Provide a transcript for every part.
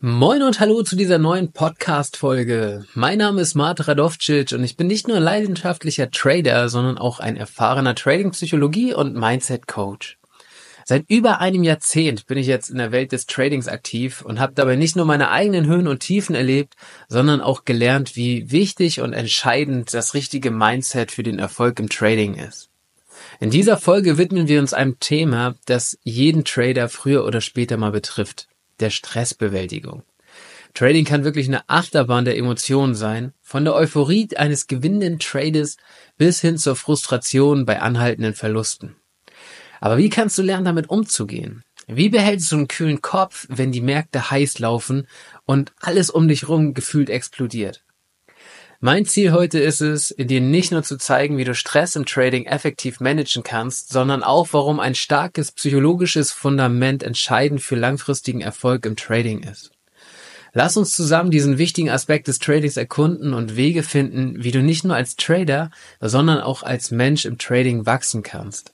Moin und hallo zu dieser neuen Podcast-Folge. Mein Name ist Mart Radovcic und ich bin nicht nur leidenschaftlicher Trader, sondern auch ein erfahrener Trading-Psychologie- und Mindset-Coach. Seit über einem Jahrzehnt bin ich jetzt in der Welt des Tradings aktiv und habe dabei nicht nur meine eigenen Höhen und Tiefen erlebt, sondern auch gelernt, wie wichtig und entscheidend das richtige Mindset für den Erfolg im Trading ist. In dieser Folge widmen wir uns einem Thema, das jeden Trader früher oder später mal betrifft der Stressbewältigung. Trading kann wirklich eine Achterbahn der Emotionen sein, von der Euphorie eines gewinnenden Trades bis hin zur Frustration bei anhaltenden Verlusten. Aber wie kannst du lernen, damit umzugehen? Wie behältst du einen kühlen Kopf, wenn die Märkte heiß laufen und alles um dich rum gefühlt explodiert? Mein Ziel heute ist es, dir nicht nur zu zeigen, wie du Stress im Trading effektiv managen kannst, sondern auch, warum ein starkes psychologisches Fundament entscheidend für langfristigen Erfolg im Trading ist. Lass uns zusammen diesen wichtigen Aspekt des Tradings erkunden und Wege finden, wie du nicht nur als Trader, sondern auch als Mensch im Trading wachsen kannst.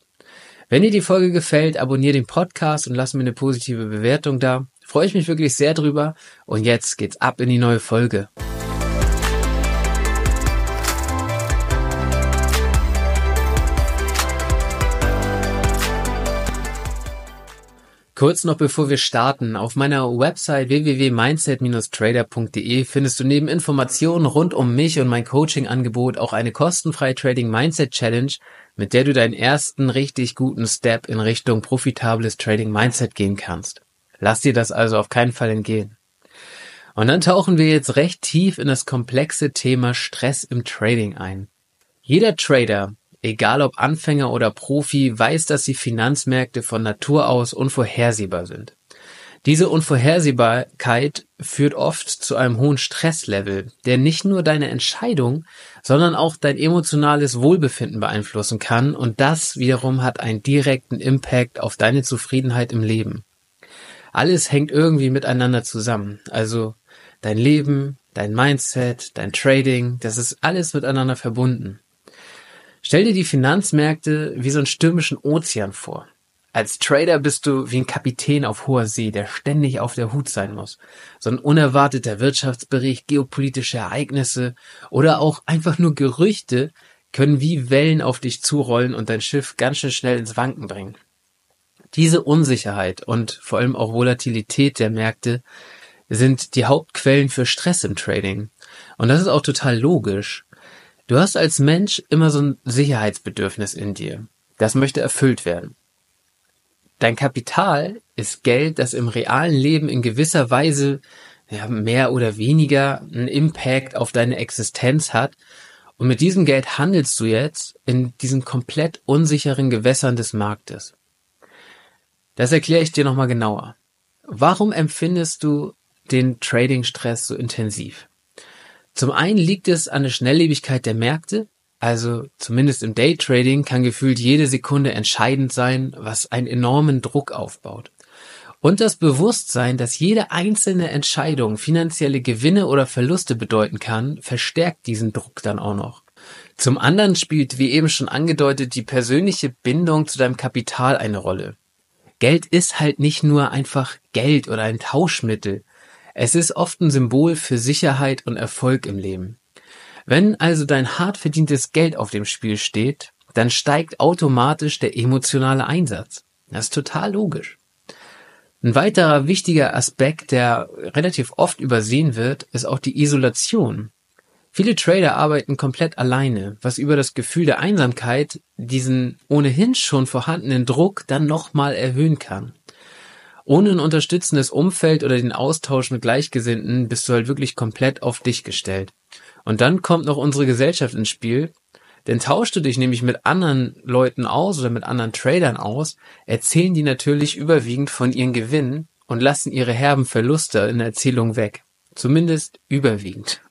Wenn dir die Folge gefällt, abonniere den Podcast und lass mir eine positive Bewertung da. Freue ich mich wirklich sehr drüber. Und jetzt geht's ab in die neue Folge. Kurz noch bevor wir starten, auf meiner Website www.mindset-trader.de findest du neben Informationen rund um mich und mein Coaching-Angebot auch eine kostenfreie Trading Mindset Challenge, mit der du deinen ersten richtig guten Step in Richtung profitables Trading Mindset gehen kannst. Lass dir das also auf keinen Fall entgehen. Und dann tauchen wir jetzt recht tief in das komplexe Thema Stress im Trading ein. Jeder Trader egal ob Anfänger oder Profi, weiß, dass die Finanzmärkte von Natur aus unvorhersehbar sind. Diese Unvorhersehbarkeit führt oft zu einem hohen Stresslevel, der nicht nur deine Entscheidung, sondern auch dein emotionales Wohlbefinden beeinflussen kann und das wiederum hat einen direkten Impact auf deine Zufriedenheit im Leben. Alles hängt irgendwie miteinander zusammen, also dein Leben, dein Mindset, dein Trading, das ist alles miteinander verbunden. Stell dir die Finanzmärkte wie so einen stürmischen Ozean vor. Als Trader bist du wie ein Kapitän auf hoher See, der ständig auf der Hut sein muss. So ein unerwarteter Wirtschaftsbericht, geopolitische Ereignisse oder auch einfach nur Gerüchte können wie Wellen auf dich zurollen und dein Schiff ganz schön schnell ins Wanken bringen. Diese Unsicherheit und vor allem auch Volatilität der Märkte sind die Hauptquellen für Stress im Trading. Und das ist auch total logisch. Du hast als Mensch immer so ein Sicherheitsbedürfnis in dir. Das möchte erfüllt werden. Dein Kapital ist Geld, das im realen Leben in gewisser Weise ja, mehr oder weniger einen Impact auf deine Existenz hat. Und mit diesem Geld handelst du jetzt in diesen komplett unsicheren Gewässern des Marktes. Das erkläre ich dir nochmal genauer. Warum empfindest du den Trading-Stress so intensiv? Zum einen liegt es an der Schnelllebigkeit der Märkte, also zumindest im Daytrading kann gefühlt jede Sekunde entscheidend sein, was einen enormen Druck aufbaut. Und das Bewusstsein, dass jede einzelne Entscheidung finanzielle Gewinne oder Verluste bedeuten kann, verstärkt diesen Druck dann auch noch. Zum anderen spielt, wie eben schon angedeutet, die persönliche Bindung zu deinem Kapital eine Rolle. Geld ist halt nicht nur einfach Geld oder ein Tauschmittel, es ist oft ein Symbol für Sicherheit und Erfolg im Leben. Wenn also dein hart verdientes Geld auf dem Spiel steht, dann steigt automatisch der emotionale Einsatz. Das ist total logisch. Ein weiterer wichtiger Aspekt, der relativ oft übersehen wird, ist auch die Isolation. Viele Trader arbeiten komplett alleine, was über das Gefühl der Einsamkeit diesen ohnehin schon vorhandenen Druck dann nochmal erhöhen kann ohne ein unterstützendes Umfeld oder den Austausch mit Gleichgesinnten bist du halt wirklich komplett auf dich gestellt. Und dann kommt noch unsere Gesellschaft ins Spiel, denn tauschst du dich nämlich mit anderen Leuten aus oder mit anderen Tradern aus, erzählen die natürlich überwiegend von ihren Gewinnen und lassen ihre herben Verluste in der Erzählung weg. Zumindest überwiegend.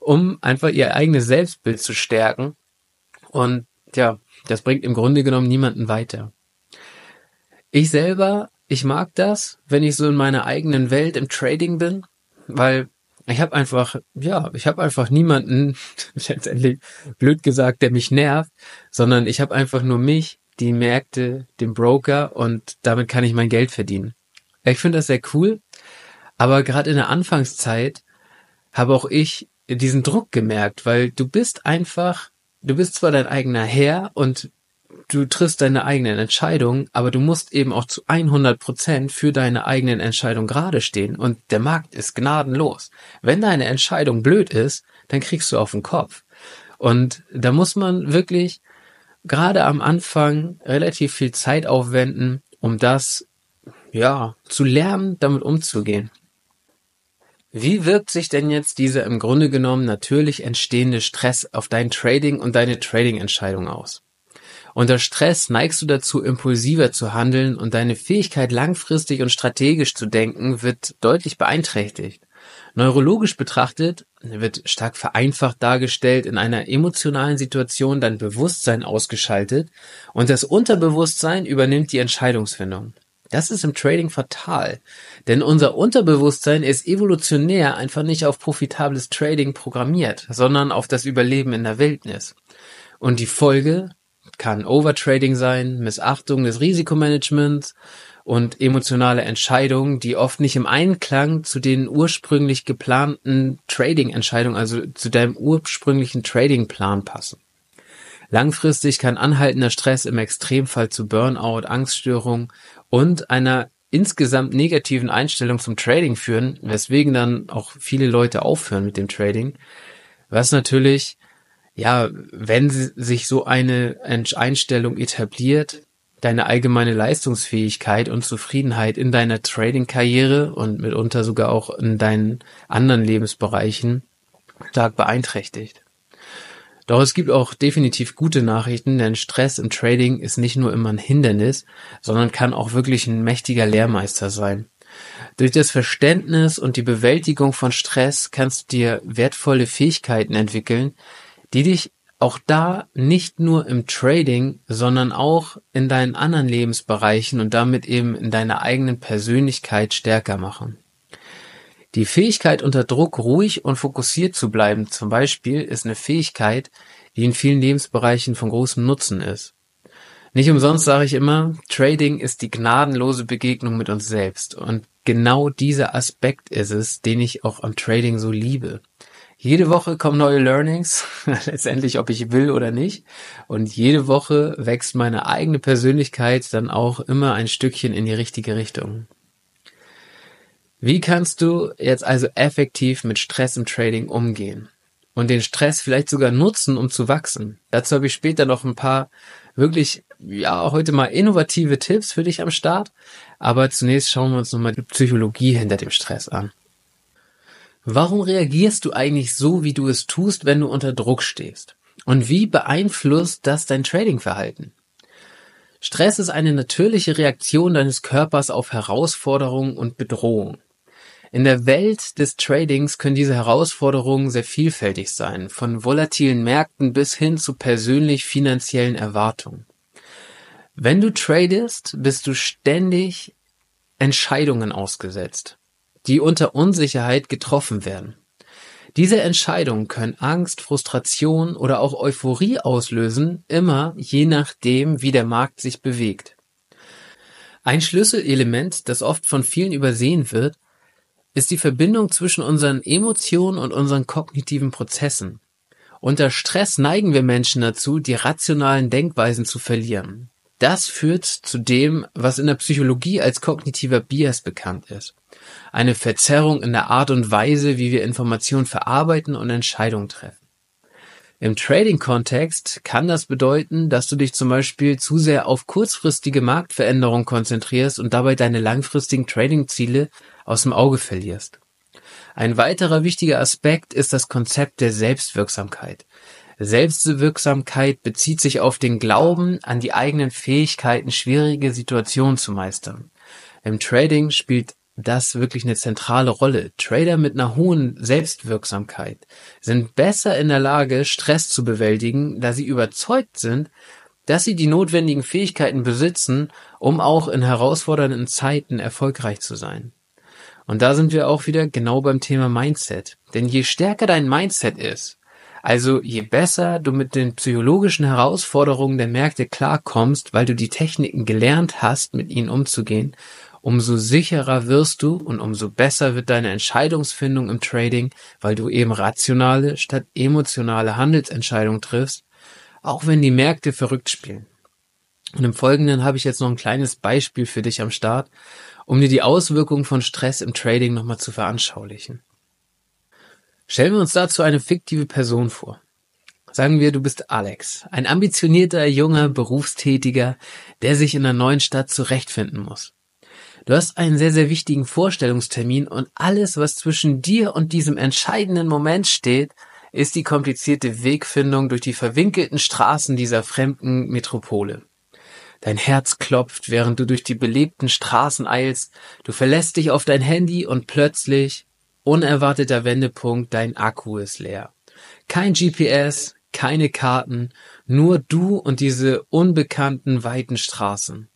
Um einfach ihr eigenes Selbstbild zu stärken. Und ja, das bringt im Grunde genommen niemanden weiter. Ich selber ich mag das, wenn ich so in meiner eigenen Welt im Trading bin, weil ich habe einfach, ja, ich habe einfach niemanden, letztendlich blöd gesagt, der mich nervt, sondern ich habe einfach nur mich, die Märkte, den Broker und damit kann ich mein Geld verdienen. Ich finde das sehr cool, Aber gerade in der Anfangszeit habe auch ich diesen Druck gemerkt, weil du bist einfach, du bist zwar dein eigener Herr und du triffst deine eigenen Entscheidungen, aber du musst eben auch zu 100 Prozent für deine eigenen Entscheidungen gerade stehen und der Markt ist gnadenlos. Wenn deine Entscheidung blöd ist, dann kriegst du auf den Kopf. Und da muss man wirklich gerade am Anfang relativ viel Zeit aufwenden, um das, ja, zu lernen, damit umzugehen. Wie wirkt sich denn jetzt dieser im Grunde genommen natürlich entstehende Stress auf dein Trading und deine Trading-Entscheidung aus? Unter Stress neigst du dazu, impulsiver zu handeln und deine Fähigkeit, langfristig und strategisch zu denken, wird deutlich beeinträchtigt. Neurologisch betrachtet wird stark vereinfacht dargestellt in einer emotionalen Situation dein Bewusstsein ausgeschaltet und das Unterbewusstsein übernimmt die Entscheidungsfindung. Das ist im Trading fatal, denn unser Unterbewusstsein ist evolutionär einfach nicht auf profitables Trading programmiert, sondern auf das Überleben in der Wildnis. Und die Folge kann Overtrading sein, Missachtung des Risikomanagements und emotionale Entscheidungen, die oft nicht im Einklang zu den ursprünglich geplanten Trading-Entscheidungen, also zu deinem ursprünglichen Trading-Plan passen. Langfristig kann anhaltender Stress im Extremfall zu Burnout, Angststörung und einer insgesamt negativen Einstellung zum Trading führen, weswegen dann auch viele Leute aufhören mit dem Trading, was natürlich ja, wenn sich so eine Einstellung etabliert, deine allgemeine Leistungsfähigkeit und Zufriedenheit in deiner Trading-Karriere und mitunter sogar auch in deinen anderen Lebensbereichen stark beeinträchtigt. Doch es gibt auch definitiv gute Nachrichten, denn Stress im Trading ist nicht nur immer ein Hindernis, sondern kann auch wirklich ein mächtiger Lehrmeister sein. Durch das Verständnis und die Bewältigung von Stress kannst du dir wertvolle Fähigkeiten entwickeln, die dich auch da nicht nur im Trading, sondern auch in deinen anderen Lebensbereichen und damit eben in deiner eigenen Persönlichkeit stärker machen. Die Fähigkeit unter Druck ruhig und fokussiert zu bleiben zum Beispiel ist eine Fähigkeit, die in vielen Lebensbereichen von großem Nutzen ist. Nicht umsonst sage ich immer, Trading ist die gnadenlose Begegnung mit uns selbst und genau dieser Aspekt ist es, den ich auch am Trading so liebe. Jede Woche kommen neue Learnings, letztendlich ob ich will oder nicht. Und jede Woche wächst meine eigene Persönlichkeit dann auch immer ein Stückchen in die richtige Richtung. Wie kannst du jetzt also effektiv mit Stress im Trading umgehen? Und den Stress vielleicht sogar nutzen, um zu wachsen. Dazu habe ich später noch ein paar wirklich, ja, heute mal innovative Tipps für dich am Start. Aber zunächst schauen wir uns nochmal die Psychologie hinter dem Stress an. Warum reagierst du eigentlich so, wie du es tust, wenn du unter Druck stehst? Und wie beeinflusst das dein Tradingverhalten? Stress ist eine natürliche Reaktion deines Körpers auf Herausforderungen und Bedrohung. In der Welt des Tradings können diese Herausforderungen sehr vielfältig sein, von volatilen Märkten bis hin zu persönlich finanziellen Erwartungen. Wenn du tradest, bist du ständig Entscheidungen ausgesetzt die unter Unsicherheit getroffen werden. Diese Entscheidungen können Angst, Frustration oder auch Euphorie auslösen, immer je nachdem, wie der Markt sich bewegt. Ein Schlüsselelement, das oft von vielen übersehen wird, ist die Verbindung zwischen unseren Emotionen und unseren kognitiven Prozessen. Unter Stress neigen wir Menschen dazu, die rationalen Denkweisen zu verlieren. Das führt zu dem, was in der Psychologie als kognitiver Bias bekannt ist. Eine Verzerrung in der Art und Weise, wie wir Informationen verarbeiten und Entscheidungen treffen. Im Trading-Kontext kann das bedeuten, dass du dich zum Beispiel zu sehr auf kurzfristige Marktveränderungen konzentrierst und dabei deine langfristigen Trading-Ziele aus dem Auge verlierst. Ein weiterer wichtiger Aspekt ist das Konzept der Selbstwirksamkeit. Selbstwirksamkeit bezieht sich auf den Glauben an die eigenen Fähigkeiten, schwierige Situationen zu meistern. Im Trading spielt das wirklich eine zentrale Rolle. Trader mit einer hohen Selbstwirksamkeit sind besser in der Lage, Stress zu bewältigen, da sie überzeugt sind, dass sie die notwendigen Fähigkeiten besitzen, um auch in herausfordernden Zeiten erfolgreich zu sein. Und da sind wir auch wieder genau beim Thema Mindset. Denn je stärker dein Mindset ist, also je besser du mit den psychologischen Herausforderungen der Märkte klarkommst, weil du die Techniken gelernt hast, mit ihnen umzugehen, umso sicherer wirst du und umso besser wird deine Entscheidungsfindung im Trading, weil du eben rationale statt emotionale Handelsentscheidungen triffst, auch wenn die Märkte verrückt spielen. Und im Folgenden habe ich jetzt noch ein kleines Beispiel für dich am Start, um dir die Auswirkungen von Stress im Trading nochmal zu veranschaulichen. Stellen wir uns dazu eine fiktive Person vor. Sagen wir, du bist Alex, ein ambitionierter, junger, Berufstätiger, der sich in einer neuen Stadt zurechtfinden muss. Du hast einen sehr, sehr wichtigen Vorstellungstermin und alles, was zwischen dir und diesem entscheidenden Moment steht, ist die komplizierte Wegfindung durch die verwinkelten Straßen dieser fremden Metropole. Dein Herz klopft, während du durch die belebten Straßen eilst, du verlässt dich auf dein Handy und plötzlich, unerwarteter Wendepunkt, dein Akku ist leer. Kein GPS, keine Karten, nur du und diese unbekannten weiten Straßen.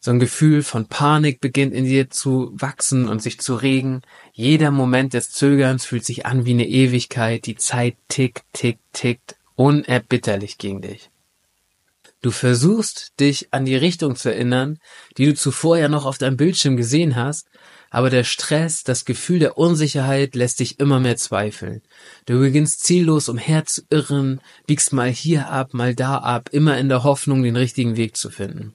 So ein Gefühl von Panik beginnt in dir zu wachsen und sich zu regen. Jeder Moment des Zögerns fühlt sich an wie eine Ewigkeit. Die Zeit tickt, tickt, tickt unerbitterlich gegen dich. Du versuchst, dich an die Richtung zu erinnern, die du zuvor ja noch auf deinem Bildschirm gesehen hast, aber der Stress, das Gefühl der Unsicherheit lässt dich immer mehr zweifeln. Du beginnst ziellos umherzuirren, biegst mal hier ab, mal da ab, immer in der Hoffnung, den richtigen Weg zu finden.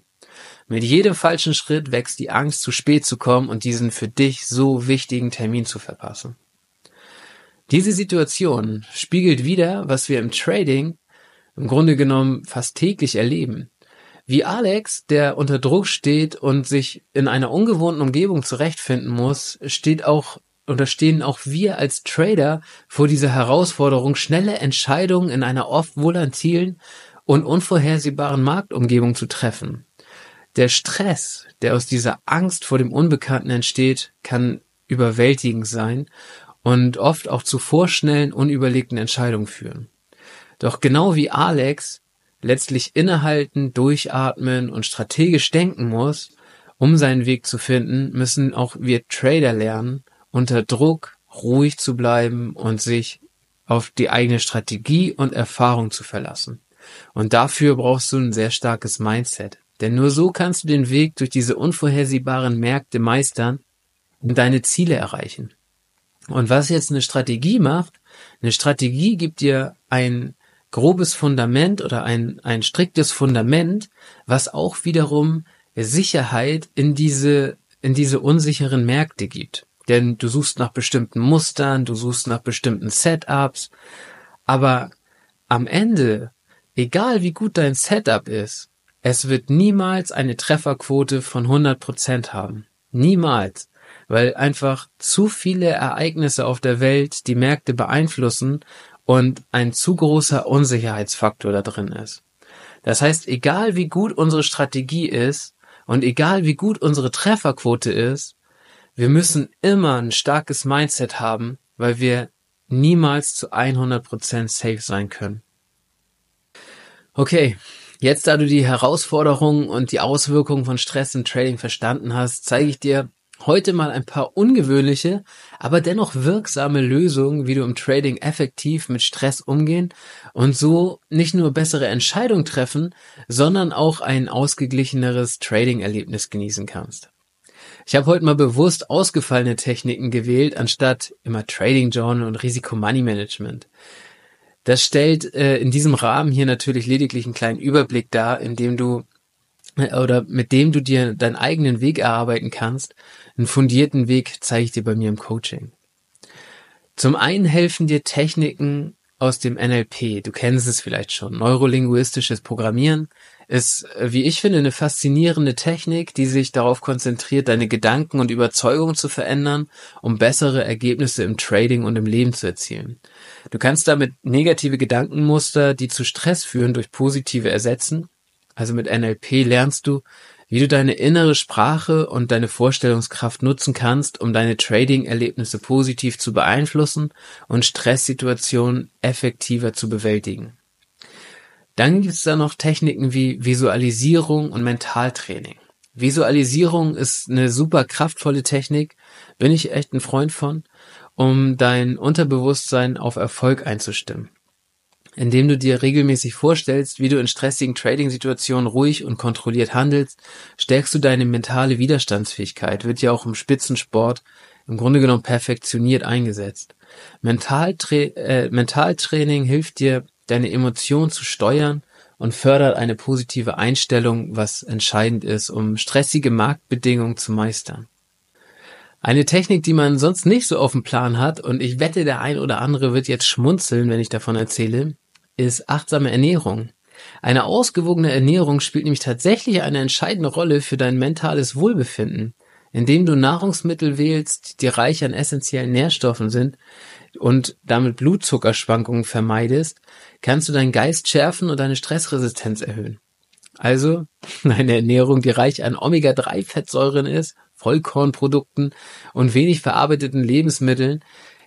Mit jedem falschen Schritt wächst die Angst, zu spät zu kommen und diesen für dich so wichtigen Termin zu verpassen. Diese Situation spiegelt wieder, was wir im Trading im Grunde genommen fast täglich erleben. Wie Alex, der unter Druck steht und sich in einer ungewohnten Umgebung zurechtfinden muss, steht auch oder stehen auch wir als Trader vor dieser Herausforderung, schnelle Entscheidungen in einer oft volatilen und unvorhersehbaren Marktumgebung zu treffen. Der Stress, der aus dieser Angst vor dem Unbekannten entsteht, kann überwältigend sein und oft auch zu vorschnellen, unüberlegten Entscheidungen führen. Doch genau wie Alex letztlich innehalten, durchatmen und strategisch denken muss, um seinen Weg zu finden, müssen auch wir Trader lernen, unter Druck ruhig zu bleiben und sich auf die eigene Strategie und Erfahrung zu verlassen. Und dafür brauchst du ein sehr starkes Mindset. Denn nur so kannst du den Weg durch diese unvorhersehbaren Märkte meistern und deine Ziele erreichen. Und was jetzt eine Strategie macht, eine Strategie gibt dir ein grobes Fundament oder ein, ein striktes Fundament, was auch wiederum Sicherheit in diese, in diese unsicheren Märkte gibt. Denn du suchst nach bestimmten Mustern, du suchst nach bestimmten Setups, aber am Ende, egal wie gut dein Setup ist, es wird niemals eine Trefferquote von 100% haben. Niemals. Weil einfach zu viele Ereignisse auf der Welt die Märkte beeinflussen und ein zu großer Unsicherheitsfaktor da drin ist. Das heißt, egal wie gut unsere Strategie ist und egal wie gut unsere Trefferquote ist, wir müssen immer ein starkes Mindset haben, weil wir niemals zu 100% safe sein können. Okay, jetzt da du die Herausforderungen und die Auswirkungen von Stress im Trading verstanden hast, zeige ich dir, Heute mal ein paar ungewöhnliche, aber dennoch wirksame Lösungen, wie du im Trading effektiv mit Stress umgehen und so nicht nur bessere Entscheidungen treffen, sondern auch ein ausgeglicheneres Trading-Erlebnis genießen kannst. Ich habe heute mal bewusst ausgefallene Techniken gewählt, anstatt immer Trading Journal und Risiko Money Management. Das stellt äh, in diesem Rahmen hier natürlich lediglich einen kleinen Überblick dar, indem du oder mit dem du dir deinen eigenen Weg erarbeiten kannst. Einen fundierten Weg zeige ich dir bei mir im Coaching. Zum einen helfen dir Techniken aus dem NLP. Du kennst es vielleicht schon. Neurolinguistisches Programmieren ist, wie ich finde, eine faszinierende Technik, die sich darauf konzentriert, deine Gedanken und Überzeugungen zu verändern, um bessere Ergebnisse im Trading und im Leben zu erzielen. Du kannst damit negative Gedankenmuster, die zu Stress führen, durch positive ersetzen also mit NLP lernst du, wie du deine innere Sprache und deine Vorstellungskraft nutzen kannst, um deine Trading-Erlebnisse positiv zu beeinflussen und Stresssituationen effektiver zu bewältigen. Dann gibt es da noch Techniken wie Visualisierung und Mentaltraining. Visualisierung ist eine super kraftvolle Technik, bin ich echt ein Freund von, um dein Unterbewusstsein auf Erfolg einzustimmen. Indem du dir regelmäßig vorstellst, wie du in stressigen Trading-Situationen ruhig und kontrolliert handelst, stärkst du deine mentale Widerstandsfähigkeit, wird ja auch im Spitzensport im Grunde genommen perfektioniert eingesetzt. Mentaltra äh, Mentaltraining hilft dir, deine Emotionen zu steuern und fördert eine positive Einstellung, was entscheidend ist, um stressige Marktbedingungen zu meistern. Eine Technik, die man sonst nicht so auf dem Plan hat, und ich wette, der ein oder andere wird jetzt schmunzeln, wenn ich davon erzähle, ist achtsame Ernährung. Eine ausgewogene Ernährung spielt nämlich tatsächlich eine entscheidende Rolle für dein mentales Wohlbefinden. Indem du Nahrungsmittel wählst, die reich an essentiellen Nährstoffen sind und damit Blutzuckerschwankungen vermeidest, kannst du deinen Geist schärfen und deine Stressresistenz erhöhen. Also eine Ernährung, die reich an Omega-3-Fettsäuren ist, Vollkornprodukten und wenig verarbeiteten Lebensmitteln,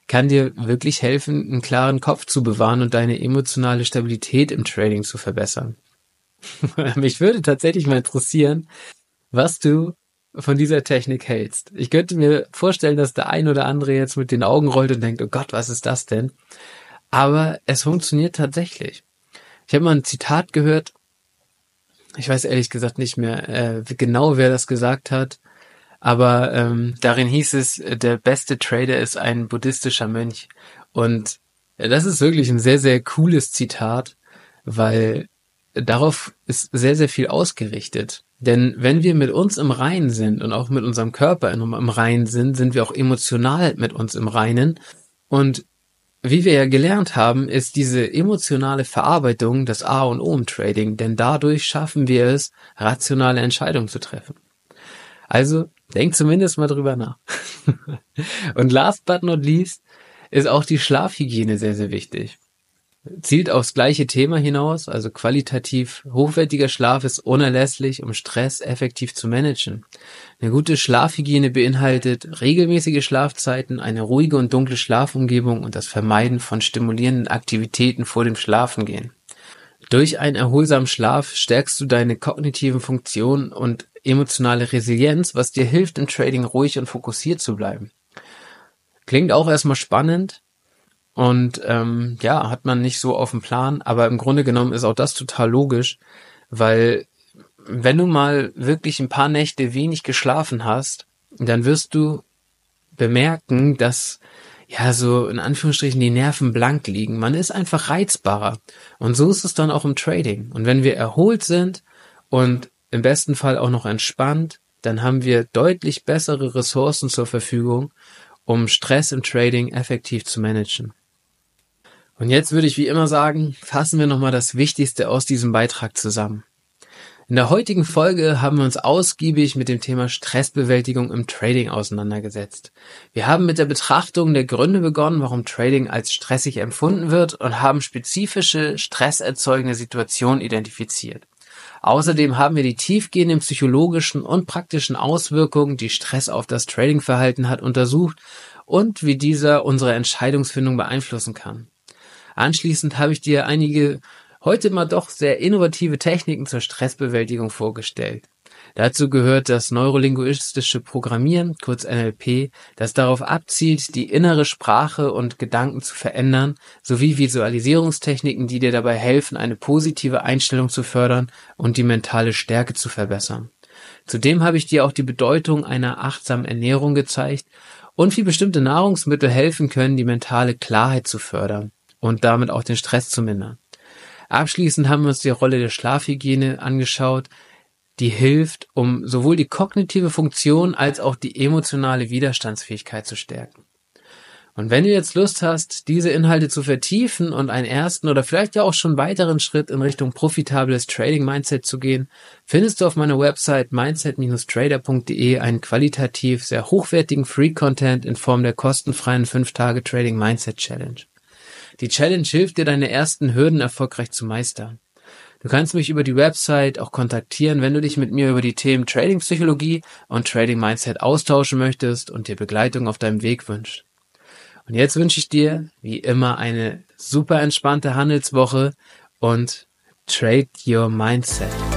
kann dir wirklich helfen, einen klaren Kopf zu bewahren und deine emotionale Stabilität im Trading zu verbessern. Mich würde tatsächlich mal interessieren, was du von dieser Technik hältst. Ich könnte mir vorstellen, dass der ein oder andere jetzt mit den Augen rollt und denkt, oh Gott, was ist das denn? Aber es funktioniert tatsächlich. Ich habe mal ein Zitat gehört, ich weiß ehrlich gesagt nicht mehr äh, genau, wer das gesagt hat, aber ähm, darin hieß es, der beste Trader ist ein buddhistischer Mönch. Und das ist wirklich ein sehr, sehr cooles Zitat, weil darauf ist sehr, sehr viel ausgerichtet. Denn wenn wir mit uns im Reinen sind und auch mit unserem Körper im Reinen sind, sind wir auch emotional mit uns im Reinen. Und wie wir ja gelernt haben, ist diese emotionale Verarbeitung das A und O im Trading, denn dadurch schaffen wir es, rationale Entscheidungen zu treffen. Also denk zumindest mal drüber nach. und last but not least ist auch die Schlafhygiene sehr, sehr wichtig zielt aufs gleiche Thema hinaus, also qualitativ hochwertiger Schlaf ist unerlässlich, um Stress effektiv zu managen. Eine gute Schlafhygiene beinhaltet regelmäßige Schlafzeiten, eine ruhige und dunkle Schlafumgebung und das Vermeiden von stimulierenden Aktivitäten vor dem Schlafengehen. Durch einen erholsamen Schlaf stärkst du deine kognitiven Funktionen und emotionale Resilienz, was dir hilft, im Trading ruhig und fokussiert zu bleiben. Klingt auch erstmal spannend, und ähm, ja, hat man nicht so auf dem Plan, aber im Grunde genommen ist auch das total logisch, weil wenn du mal wirklich ein paar Nächte wenig geschlafen hast, dann wirst du bemerken, dass ja so in Anführungsstrichen die Nerven blank liegen. Man ist einfach reizbarer. Und so ist es dann auch im Trading. Und wenn wir erholt sind und im besten Fall auch noch entspannt, dann haben wir deutlich bessere Ressourcen zur Verfügung, um Stress im Trading effektiv zu managen. Und jetzt würde ich wie immer sagen, fassen wir nochmal das Wichtigste aus diesem Beitrag zusammen. In der heutigen Folge haben wir uns ausgiebig mit dem Thema Stressbewältigung im Trading auseinandergesetzt. Wir haben mit der Betrachtung der Gründe begonnen, warum Trading als stressig empfunden wird und haben spezifische stresserzeugende Situationen identifiziert. Außerdem haben wir die tiefgehenden psychologischen und praktischen Auswirkungen, die Stress auf das Tradingverhalten hat, untersucht und wie dieser unsere Entscheidungsfindung beeinflussen kann. Anschließend habe ich dir einige heute mal doch sehr innovative Techniken zur Stressbewältigung vorgestellt. Dazu gehört das neurolinguistische Programmieren, kurz NLP, das darauf abzielt, die innere Sprache und Gedanken zu verändern, sowie Visualisierungstechniken, die dir dabei helfen, eine positive Einstellung zu fördern und die mentale Stärke zu verbessern. Zudem habe ich dir auch die Bedeutung einer achtsamen Ernährung gezeigt und wie bestimmte Nahrungsmittel helfen können, die mentale Klarheit zu fördern und damit auch den Stress zu mindern. Abschließend haben wir uns die Rolle der Schlafhygiene angeschaut, die hilft, um sowohl die kognitive Funktion als auch die emotionale Widerstandsfähigkeit zu stärken. Und wenn du jetzt Lust hast, diese Inhalte zu vertiefen und einen ersten oder vielleicht ja auch schon weiteren Schritt in Richtung profitables Trading Mindset zu gehen, findest du auf meiner Website mindset-trader.de einen qualitativ sehr hochwertigen Free Content in Form der kostenfreien 5 Tage Trading Mindset Challenge. Die Challenge hilft dir, deine ersten Hürden erfolgreich zu meistern. Du kannst mich über die Website auch kontaktieren, wenn du dich mit mir über die Themen Trading Psychologie und Trading Mindset austauschen möchtest und dir Begleitung auf deinem Weg wünscht. Und jetzt wünsche ich dir, wie immer, eine super entspannte Handelswoche und Trade Your Mindset.